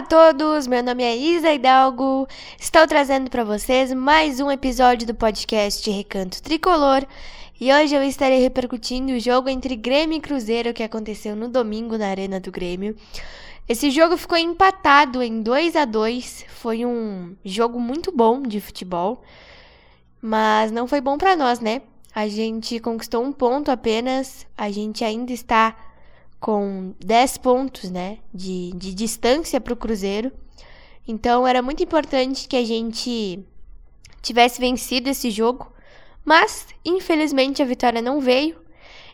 a todos, meu nome é Isa Hidalgo. Estou trazendo para vocês mais um episódio do podcast Recanto Tricolor e hoje eu estarei repercutindo o jogo entre Grêmio e Cruzeiro que aconteceu no domingo na Arena do Grêmio. Esse jogo ficou empatado em 2 a 2. Foi um jogo muito bom de futebol, mas não foi bom para nós, né? A gente conquistou um ponto apenas, a gente ainda está com 10 pontos né, de, de distância para o Cruzeiro. Então era muito importante que a gente tivesse vencido esse jogo, mas infelizmente a vitória não veio.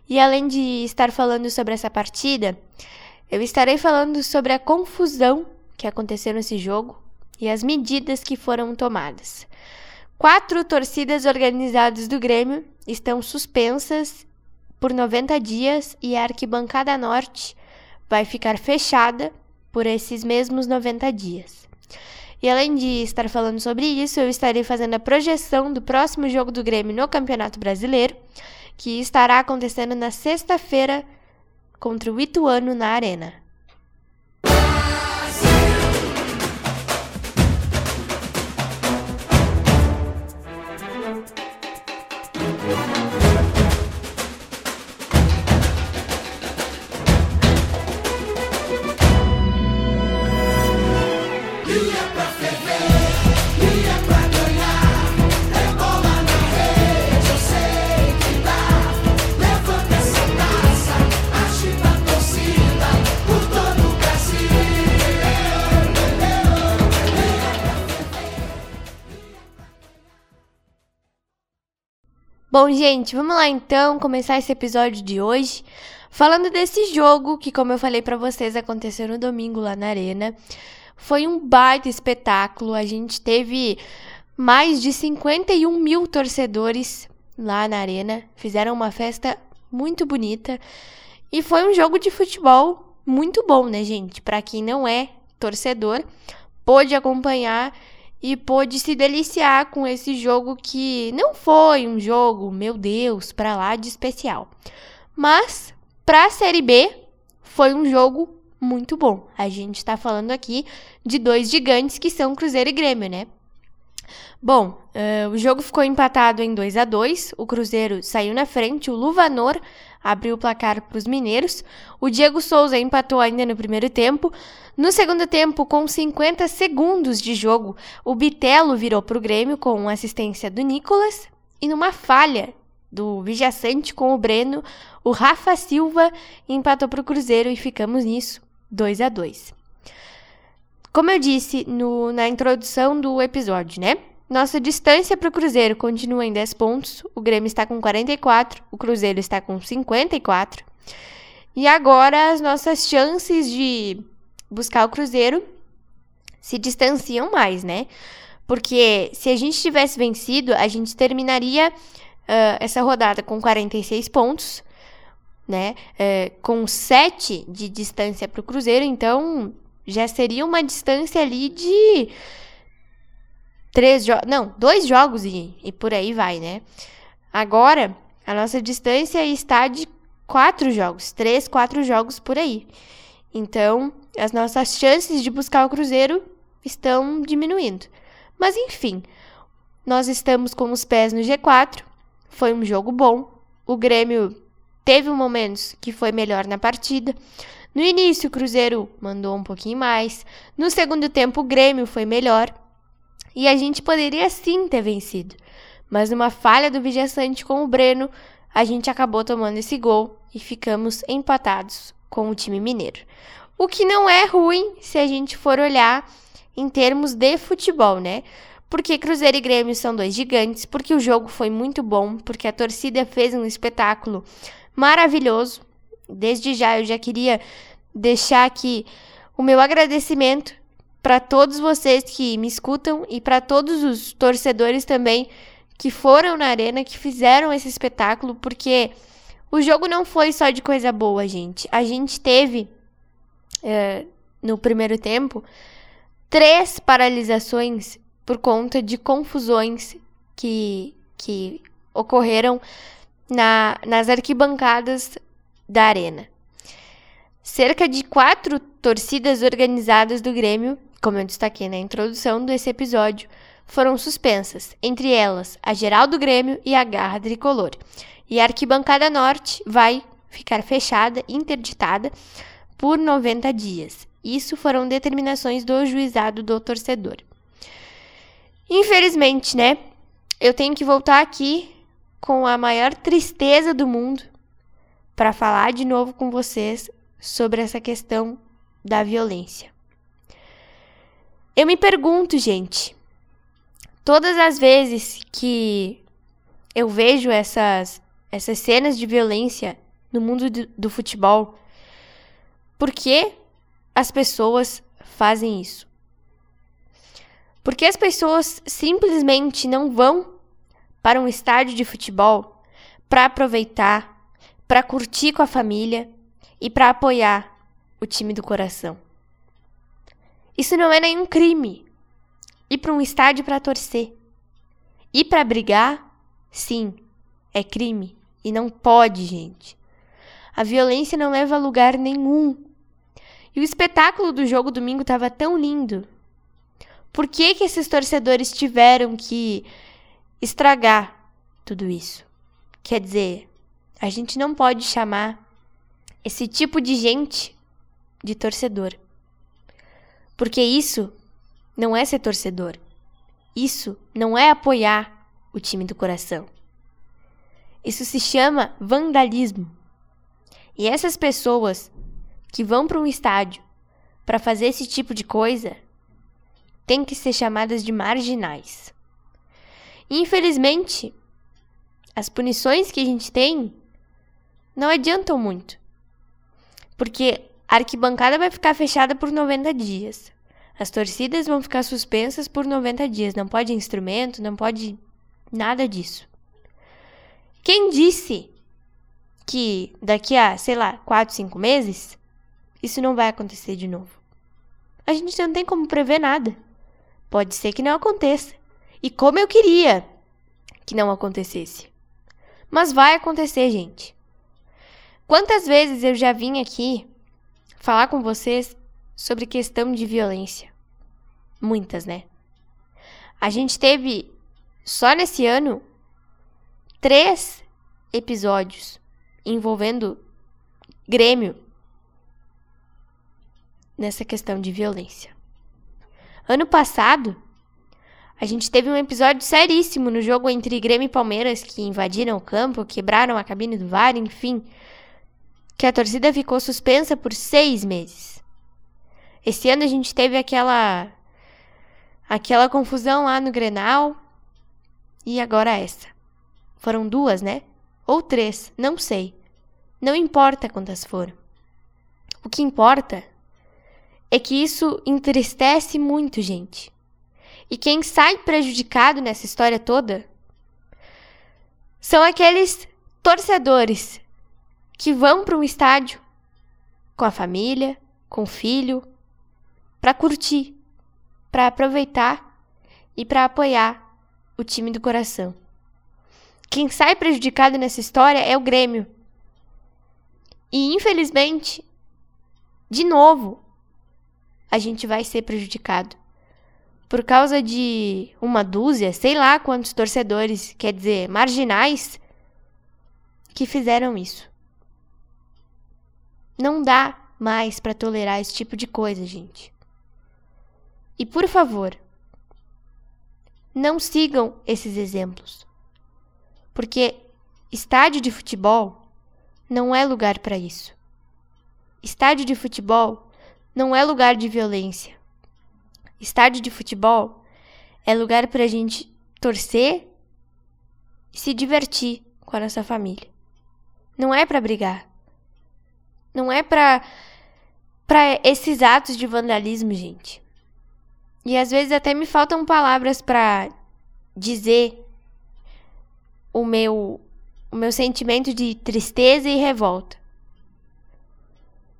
E além de estar falando sobre essa partida, eu estarei falando sobre a confusão que aconteceu nesse jogo e as medidas que foram tomadas. Quatro torcidas organizadas do Grêmio estão suspensas por 90 dias e a arquibancada norte vai ficar fechada por esses mesmos 90 dias. E além de estar falando sobre isso, eu estarei fazendo a projeção do próximo jogo do Grêmio no Campeonato Brasileiro, que estará acontecendo na sexta-feira contra o Ituano na Arena. Bom, gente, vamos lá então começar esse episódio de hoje falando desse jogo que, como eu falei para vocês, aconteceu no domingo lá na Arena. Foi um baita espetáculo. A gente teve mais de 51 mil torcedores lá na Arena. Fizeram uma festa muito bonita. E foi um jogo de futebol muito bom, né, gente? Para quem não é torcedor, pôde acompanhar e pôde se deliciar com esse jogo que não foi um jogo, meu Deus, para lá de especial. Mas para a Série B foi um jogo muito bom. A gente está falando aqui de dois gigantes que são Cruzeiro e Grêmio, né? Bom, uh, o jogo ficou empatado em 2 a 2 O Cruzeiro saiu na frente, o Luvanor abriu o placar para os mineiros. O Diego Souza empatou ainda no primeiro tempo. No segundo tempo, com 50 segundos de jogo, o Bitelo virou para o Grêmio com assistência do Nicolas. E numa falha do Vijaçante com o Breno, o Rafa Silva empatou para o Cruzeiro e ficamos nisso, 2 a 2 Como eu disse no, na introdução do episódio, né? Nossa distância para o Cruzeiro continua em 10 pontos. O Grêmio está com 44, o Cruzeiro está com 54. E agora as nossas chances de buscar o Cruzeiro se distanciam mais, né? Porque se a gente tivesse vencido, a gente terminaria uh, essa rodada com 46 pontos, né? Uh, com 7 de distância para o Cruzeiro, então já seria uma distância ali de três jogos. Não, dois jogos e, e por aí vai, né? Agora, a nossa distância está de quatro jogos, três, quatro jogos por aí. Então, as nossas chances de buscar o Cruzeiro estão diminuindo. Mas enfim, nós estamos com os pés no G4. Foi um jogo bom. O Grêmio teve momentos que foi melhor na partida. No início, o Cruzeiro mandou um pouquinho mais. No segundo tempo, o Grêmio foi melhor. E a gente poderia sim ter vencido. Mas numa falha do Vijaçante com o Breno, a gente acabou tomando esse gol e ficamos empatados com o time mineiro. O que não é ruim se a gente for olhar em termos de futebol, né? Porque Cruzeiro e Grêmio são dois gigantes, porque o jogo foi muito bom, porque a torcida fez um espetáculo maravilhoso. Desde já eu já queria deixar aqui o meu agradecimento para todos vocês que me escutam e para todos os torcedores também que foram na arena, que fizeram esse espetáculo, porque o jogo não foi só de coisa boa, gente. A gente teve é, no primeiro tempo três paralisações por conta de confusões que, que ocorreram na, nas arquibancadas da arena. Cerca de quatro torcidas organizadas do Grêmio, como eu destaquei na introdução desse episódio, foram suspensas, entre elas a geral do Grêmio e a Garra Tricolor. E a arquibancada norte vai ficar fechada, interditada, por 90 dias. Isso foram determinações do juizado do torcedor. Infelizmente, né? Eu tenho que voltar aqui com a maior tristeza do mundo para falar de novo com vocês sobre essa questão da violência. Eu me pergunto, gente, todas as vezes que eu vejo essas, essas cenas de violência no mundo do, do futebol, por que as pessoas fazem isso? Porque as pessoas simplesmente não vão para um estádio de futebol para aproveitar, para curtir com a família e para apoiar o time do coração. Isso não é nenhum crime. Ir para um estádio para torcer. Ir para brigar, sim, é crime e não pode, gente. A violência não leva a lugar nenhum. E o espetáculo do jogo domingo estava tão lindo. Por que, que esses torcedores tiveram que estragar tudo isso? Quer dizer, a gente não pode chamar esse tipo de gente de torcedor. Porque isso não é ser torcedor. Isso não é apoiar o time do coração. Isso se chama vandalismo. E essas pessoas que vão para um estádio para fazer esse tipo de coisa têm que ser chamadas de marginais. E, infelizmente, as punições que a gente tem não adiantam muito. Porque a arquibancada vai ficar fechada por 90 dias. As torcidas vão ficar suspensas por 90 dias. Não pode instrumento, não pode nada disso. Quem disse que daqui a, sei lá, 4, 5 meses isso não vai acontecer de novo. A gente não tem como prever nada. Pode ser que não aconteça. E como eu queria que não acontecesse. Mas vai acontecer, gente. Quantas vezes eu já vim aqui falar com vocês sobre questão de violência? Muitas, né? A gente teve só nesse ano três episódios envolvendo Grêmio nessa questão de violência. Ano passado, a gente teve um episódio seríssimo no jogo entre Grêmio e Palmeiras que invadiram o campo, quebraram a cabine do VAR, enfim, que a torcida ficou suspensa por seis meses. Esse ano a gente teve aquela aquela confusão lá no Grenal e agora essa. Foram duas, né? Ou três, não sei. Não importa quantas foram. O que importa é que isso entristece muito, gente. E quem sai prejudicado nessa história toda são aqueles torcedores que vão para um estádio com a família, com o filho, para curtir, para aproveitar e para apoiar o time do coração. Quem sai prejudicado nessa história é o Grêmio. E infelizmente, de novo, a gente vai ser prejudicado. Por causa de uma dúzia, sei lá quantos torcedores, quer dizer, marginais, que fizeram isso. Não dá mais para tolerar esse tipo de coisa, gente. E por favor, não sigam esses exemplos. Porque estádio de futebol não é lugar para isso. Estádio de futebol não é lugar de violência. Estádio de futebol é lugar para a gente torcer e se divertir com a nossa família. Não é para brigar. Não é para para esses atos de vandalismo, gente. E às vezes até me faltam palavras para dizer o meu o meu sentimento de tristeza e revolta.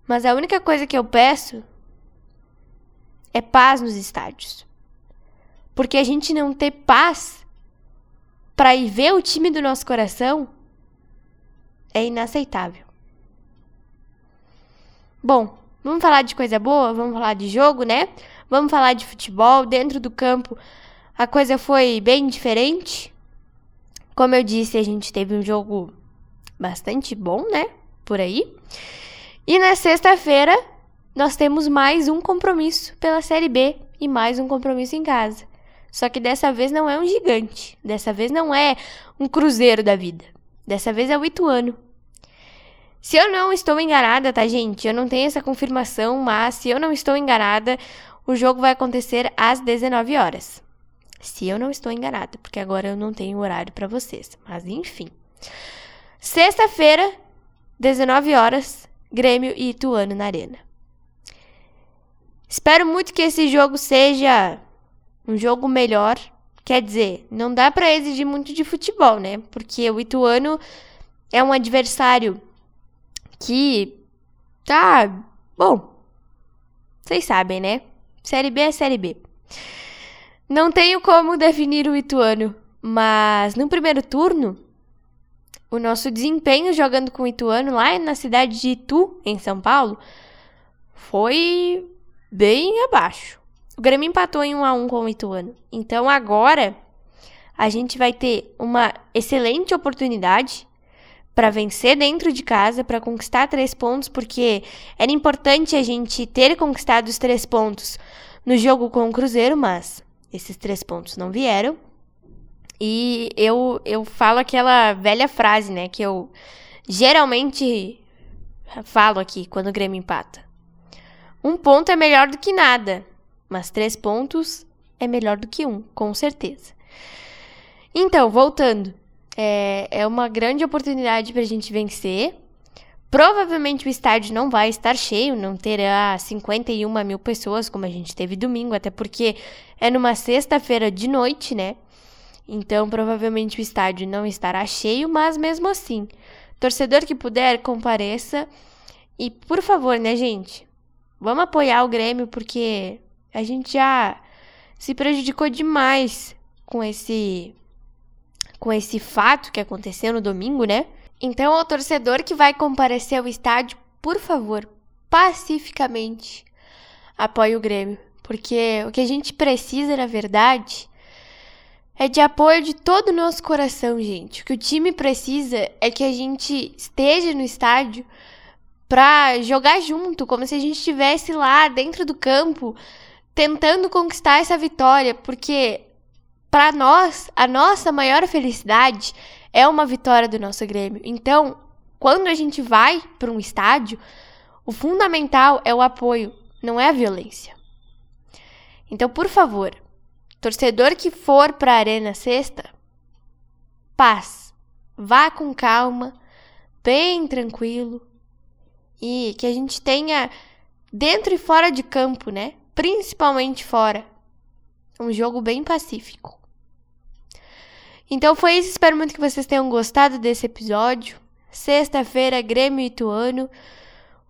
Mas a única coisa que eu peço é paz nos estádios. Porque a gente não ter paz para ir ver o time do nosso coração é inaceitável. Bom, Vamos falar de coisa boa? Vamos falar de jogo, né? Vamos falar de futebol. Dentro do campo, a coisa foi bem diferente. Como eu disse, a gente teve um jogo bastante bom, né? Por aí. E na sexta-feira, nós temos mais um compromisso pela Série B e mais um compromisso em casa. Só que dessa vez não é um gigante. Dessa vez não é um cruzeiro da vida. Dessa vez é o Ituano. Se eu não estou enganada, tá, gente? Eu não tenho essa confirmação, mas se eu não estou enganada, o jogo vai acontecer às 19 horas. Se eu não estou enganada, porque agora eu não tenho horário para vocês. Mas enfim. Sexta-feira, 19 horas, Grêmio e Ituano na Arena. Espero muito que esse jogo seja um jogo melhor. Quer dizer, não dá para exigir muito de futebol, né? Porque o Ituano é um adversário que tá bom. Vocês sabem, né? Série B é Série B. Não tenho como definir o Ituano, mas no primeiro turno, o nosso desempenho jogando com o Ituano lá na cidade de Itu, em São Paulo, foi bem abaixo. O Grêmio empatou em 1 a 1 com o Ituano. Então agora a gente vai ter uma excelente oportunidade para vencer dentro de casa, para conquistar três pontos, porque era importante a gente ter conquistado os três pontos no jogo com o Cruzeiro, mas esses três pontos não vieram. E eu, eu falo aquela velha frase, né, que eu geralmente falo aqui quando o Grêmio empata. Um ponto é melhor do que nada, mas três pontos é melhor do que um, com certeza. Então, voltando. É, é uma grande oportunidade para a gente vencer. Provavelmente o estádio não vai estar cheio, não terá 51 mil pessoas como a gente teve domingo, até porque é numa sexta-feira de noite, né? Então provavelmente o estádio não estará cheio, mas mesmo assim, torcedor que puder, compareça. E por favor, né, gente? Vamos apoiar o Grêmio porque a gente já se prejudicou demais com esse com esse fato que aconteceu no domingo, né? Então, ao torcedor que vai comparecer ao estádio, por favor, pacificamente apoie o Grêmio, porque o que a gente precisa, na verdade, é de apoio de todo o nosso coração, gente. O que o time precisa é que a gente esteja no estádio para jogar junto, como se a gente estivesse lá dentro do campo tentando conquistar essa vitória, porque para nós, a nossa maior felicidade é uma vitória do nosso Grêmio. Então, quando a gente vai para um estádio, o fundamental é o apoio, não é a violência. Então, por favor, torcedor que for para a Arena sexta, paz, vá com calma, bem tranquilo e que a gente tenha dentro e fora de campo, né? Principalmente fora, um jogo bem pacífico. Então foi isso, espero muito que vocês tenham gostado desse episódio. Sexta-feira, Grêmio e Ituano.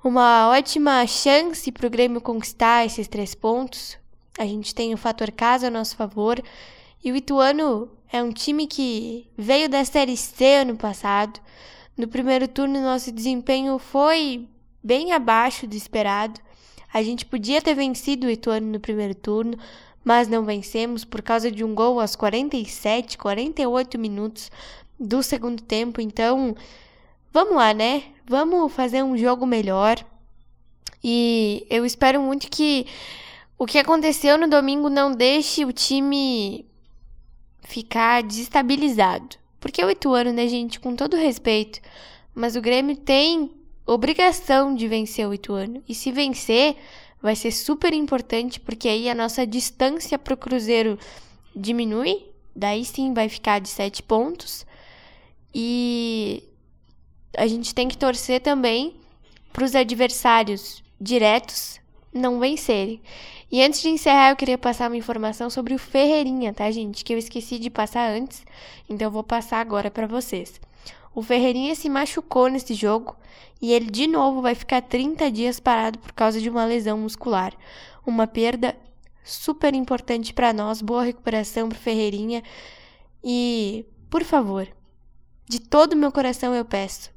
Uma ótima chance para o Grêmio conquistar esses três pontos. A gente tem o fator casa a nosso favor. E o Ituano é um time que veio da Série C ano passado. No primeiro turno, nosso desempenho foi bem abaixo do esperado. A gente podia ter vencido o Ituano no primeiro turno, mas não vencemos por causa de um gol aos 47, 48 minutos do segundo tempo. Então, vamos lá, né? Vamos fazer um jogo melhor. E eu espero muito que o que aconteceu no domingo não deixe o time ficar desestabilizado. Porque o Ituano, né, gente, com todo respeito, mas o Grêmio tem obrigação de vencer o Ituano. E se vencer, vai ser super importante, porque aí a nossa distância para o Cruzeiro diminui, daí sim vai ficar de 7 pontos. E a gente tem que torcer também para os adversários diretos não vencerem. E antes de encerrar, eu queria passar uma informação sobre o Ferreirinha, tá, gente? Que eu esqueci de passar antes, então eu vou passar agora para vocês. O Ferreirinha se machucou nesse jogo e ele de novo vai ficar 30 dias parado por causa de uma lesão muscular. Uma perda super importante para nós. Boa recuperação pro Ferreirinha. E, por favor, de todo o meu coração eu peço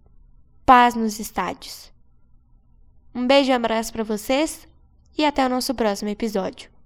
paz nos estádios. Um beijo e um abraço para vocês e até o nosso próximo episódio.